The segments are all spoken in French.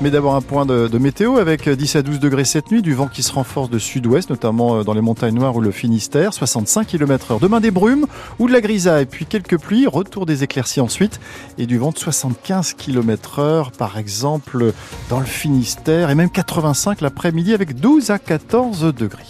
Mais d'abord un point de, météo avec 10 à 12 degrés cette nuit, du vent qui se renforce de sud-ouest, notamment dans les montagnes noires ou le Finistère, 65 km heure. Demain des brumes ou de la grisaille, puis quelques pluies, retour des éclaircies ensuite, et du vent de 75 km heure, par exemple dans le Finistère, et même 85 l'après-midi avec 12 à 14 degrés.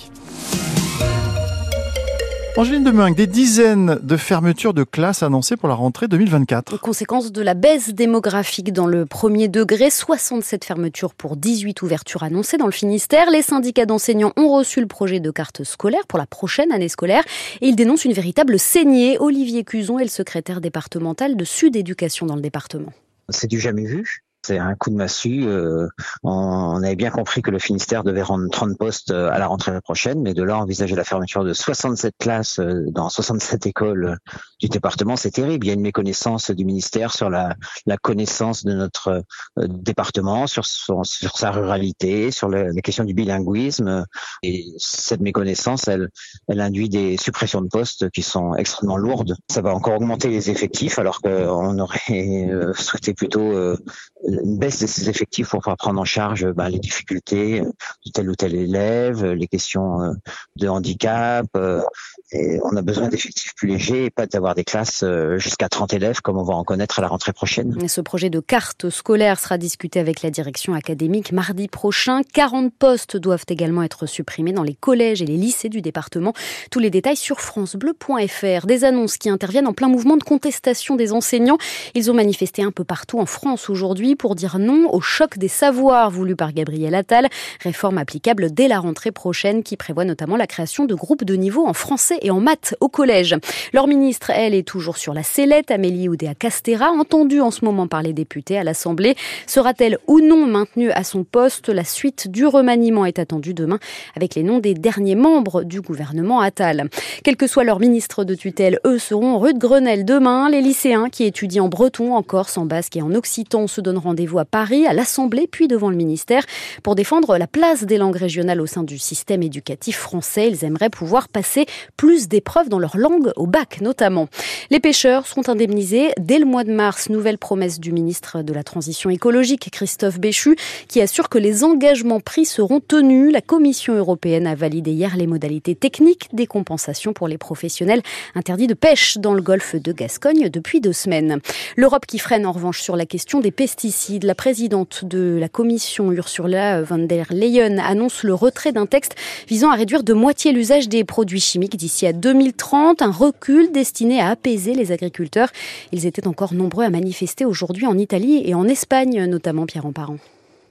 Angéline Demeung, des dizaines de fermetures de classes annoncées pour la rentrée 2024. Conséquence de la baisse démographique dans le premier degré, 67 fermetures pour 18 ouvertures annoncées dans le Finistère. Les syndicats d'enseignants ont reçu le projet de carte scolaire pour la prochaine année scolaire et ils dénoncent une véritable saignée. Olivier Cuzon est le secrétaire départemental de Sud Éducation dans le département. C'est du jamais vu. C'est un coup de massue. Euh, on avait bien compris que le Finistère devait rendre 30 postes euh, à la rentrée prochaine, mais de là envisager la fermeture de 67 classes euh, dans 67 écoles du département, c'est terrible. Il y a une méconnaissance du ministère sur la, la connaissance de notre département, sur, sa ruralité, sur la, les questions du bilinguisme. Et cette méconnaissance, elle induit des suppressions de postes qui sont extrêmement lourdes. Ça va encore augmenter les effectifs, alors qu'on aurait souhaité plutôt une baisse de ses effectifs pour pouvoir prendre en charge bah, les difficultés de tel ou tel élève, les questions euh, de handicap. Euh, on a besoin d'effectifs plus légers et pas d'avoir des classes euh, jusqu'à 30 élèves comme on va en connaître à la rentrée prochaine. ce projet de carte scolaire sera discuté avec la direction académique mardi prochain. 40 postes doivent également être supprimés dans les collèges et les lycées du département. Tous les détails sur francebleu.fr. Des annonces qui interviennent en plein mouvement de contestation des enseignants. Ils ont manifesté un peu partout en France aujourd'hui pour dire non au choc des savoirs voulu par Gabriel Attal, réforme applicable dès la rentrée prochaine qui prévoit notamment la création de groupes de niveau en français et en maths au collège. Leur ministre, elle, est toujours sur la sellette, Amélie Oudéa-Castera, entendue en ce moment par les députés à l'Assemblée. Sera-t-elle ou non maintenue à son poste? La suite du remaniement est attendue demain avec les noms des derniers membres du gouvernement Attal. Quel que soit leur ministre de tutelle, eux seront rue de Grenelle demain. Les lycéens qui étudient en breton, en corse, en basque et en occitan se donneront rendez-vous à Paris, à l'Assemblée, puis devant le ministère pour défendre la place des langues régionales au sein du système éducatif français. Ils aimeraient pouvoir passer plus d'épreuves dans leur langue, au bac notamment. Les pêcheurs seront indemnisés dès le mois de mars. Nouvelle promesse du ministre de la Transition écologique, Christophe Béchu, qui assure que les engagements pris seront tenus. La Commission européenne a validé hier les modalités techniques des compensations pour les professionnels interdits de pêche dans le golfe de Gascogne depuis deux semaines. L'Europe qui freine en revanche sur la question des pesticides la présidente de la commission Ursula von der Leyen annonce le retrait d'un texte visant à réduire de moitié l'usage des produits chimiques d'ici à 2030, un recul destiné à apaiser les agriculteurs. Ils étaient encore nombreux à manifester aujourd'hui en Italie et en Espagne, notamment Pierre Emparent.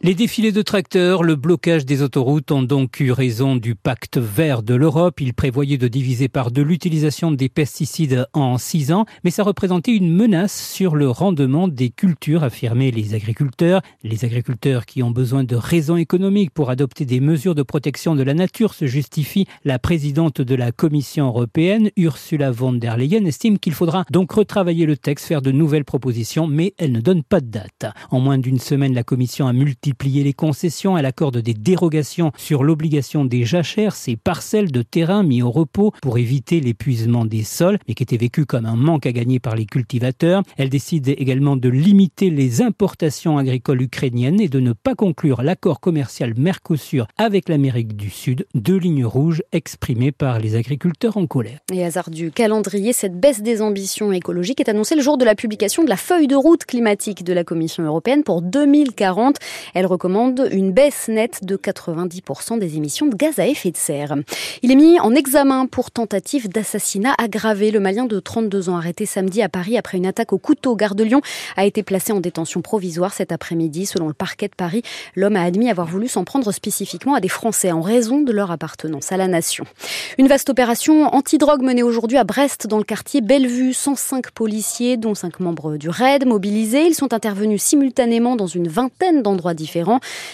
Les défilés de tracteurs, le blocage des autoroutes ont donc eu raison du pacte vert de l'Europe. Il prévoyait de diviser par deux l'utilisation des pesticides en six ans, mais ça représentait une menace sur le rendement des cultures, affirmaient les agriculteurs. Les agriculteurs qui ont besoin de raisons économiques pour adopter des mesures de protection de la nature se justifie. La présidente de la Commission européenne, Ursula von der Leyen, estime qu'il faudra donc retravailler le texte, faire de nouvelles propositions, mais elle ne donne pas de date. En moins d'une semaine, la Commission a multiplié multiplier les concessions, elle accorde des dérogations sur l'obligation des jachères, ces parcelles de terrain mis au repos pour éviter l'épuisement des sols, mais qui étaient vécues comme un manque à gagner par les cultivateurs. Elle décide également de limiter les importations agricoles ukrainiennes et de ne pas conclure l'accord commercial Mercosur avec l'Amérique du Sud, deux lignes rouges exprimées par les agriculteurs en colère. Et hasard du calendrier, cette baisse des ambitions écologiques est annoncée le jour de la publication de la feuille de route climatique de la Commission européenne pour 2040. Elle recommande une baisse nette de 90% des émissions de gaz à effet de serre. Il est mis en examen pour tentative d'assassinat aggravé. Le Malien de 32 ans arrêté samedi à Paris après une attaque au couteau gare de Lyon a été placé en détention provisoire cet après-midi. Selon le parquet de Paris, l'homme a admis avoir voulu s'en prendre spécifiquement à des Français en raison de leur appartenance à la nation. Une vaste opération anti-drogue menée aujourd'hui à Brest dans le quartier Bellevue. 105 policiers, dont 5 membres du RAID, mobilisés. Ils sont intervenus simultanément dans une vingtaine d'endroits différents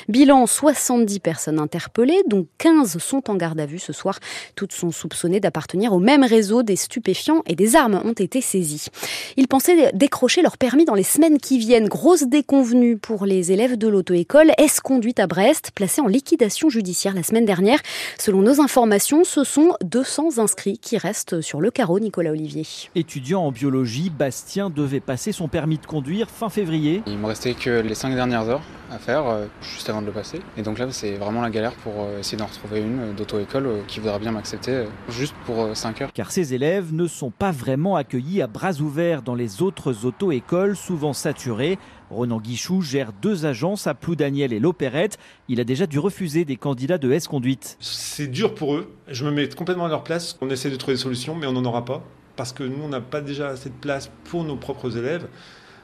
Bilan 70 personnes interpellées, dont 15 sont en garde à vue ce soir. Toutes sont soupçonnées d'appartenir au même réseau. Des stupéfiants et des armes ont été saisis. Ils pensaient décrocher leur permis dans les semaines qui viennent. Grosse déconvenue pour les élèves de l'auto-école S-Conduite à Brest, placée en liquidation judiciaire la semaine dernière. Selon nos informations, ce sont 200 inscrits qui restent sur le carreau, Nicolas Olivier. Étudiant en biologie, Bastien devait passer son permis de conduire fin février. Il me restait que les 5 dernières heures à faire heures juste avant de le passer. Et donc là, c'est vraiment la galère pour essayer d'en retrouver une d'auto-école qui voudra bien m'accepter juste pour 5 heures. Car ces élèves ne sont pas vraiment accueillis à bras ouverts dans les autres auto-écoles, souvent saturées. Ronan Guichou gère deux agences à Ploudaniel et l'Opérette. Il a déjà dû refuser des candidats de S-Conduite. C'est dur pour eux. Je me mets complètement à leur place. On essaie de trouver des solutions, mais on n'en aura pas. Parce que nous, on n'a pas déjà assez de place pour nos propres élèves.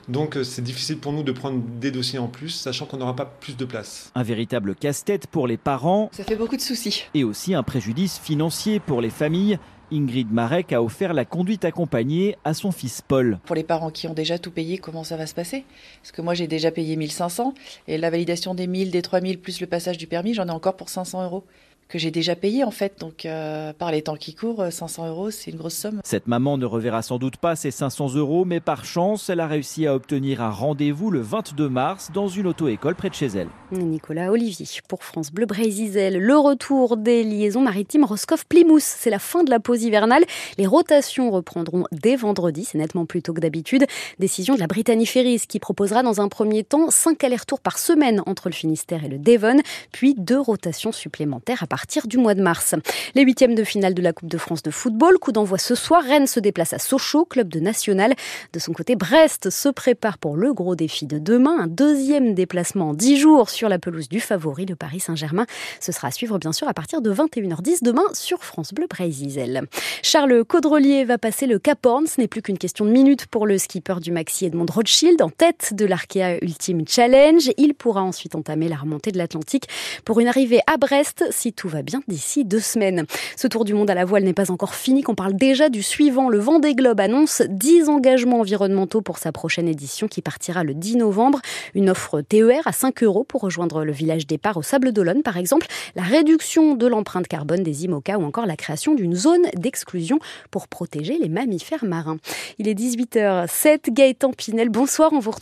Donc euh, c'est difficile pour nous de prendre des dossiers en plus, sachant qu'on n'aura pas plus de place. Un véritable casse-tête pour les parents. Ça fait beaucoup de soucis. Et aussi un préjudice financier pour les familles. Ingrid Marek a offert la conduite accompagnée à son fils Paul. Pour les parents qui ont déjà tout payé, comment ça va se passer? Parce que moi j'ai déjà payé 1500 et la validation des 1000, des 3000 plus le passage du permis, j'en ai encore pour 500 euros que j'ai déjà payé en fait. Donc euh, par les temps qui courent, 500 euros, c'est une grosse somme. Cette maman ne reverra sans doute pas ses 500 euros, mais par chance, elle a réussi à obtenir un rendez-vous le 22 mars dans une auto-école près de chez elle. Nicolas Olivier pour France Bleu Brésil. Le retour des liaisons maritimes Roscoff-Plymouth. C'est la fin de la pause hivernale. Les rotations reprendront dès vendredi. C'est nettement plus tôt que d'habitude. Décision de la Brittany Ferries qui proposera dans un premier temps 5 allers-retours par semaine entre le Finistère et le Devon, puis deux rotations supplémentaires à partir partir du mois de mars. Les huitièmes de finale de la Coupe de France de football, coup d'envoi ce soir. Rennes se déplace à Sochaux, club de national. De son côté, Brest se prépare pour le gros défi de demain. Un deuxième déplacement en dix jours sur la pelouse du favori, le Paris Saint-Germain. Ce sera à suivre bien sûr à partir de 21h10 demain sur France Bleu Brésil. Charles Caudrelier va passer le Cap Horn. Ce n'est plus qu'une question de minutes pour le skipper du Maxi Edmond Rothschild en tête de l'Arkea Ultimate Challenge. Il pourra ensuite entamer la remontée de l'Atlantique pour une arrivée à Brest si va bien d'ici deux semaines. Ce tour du monde à la voile n'est pas encore fini, qu'on parle déjà du suivant. Le Vendée Globe annonce 10 engagements environnementaux pour sa prochaine édition qui partira le 10 novembre. Une offre TER à 5 euros pour rejoindre le village départ au Sable d'Olonne, par exemple. La réduction de l'empreinte carbone des IMOCA ou encore la création d'une zone d'exclusion pour protéger les mammifères marins. Il est 18h07. Gaëtan Pinel, bonsoir. On vous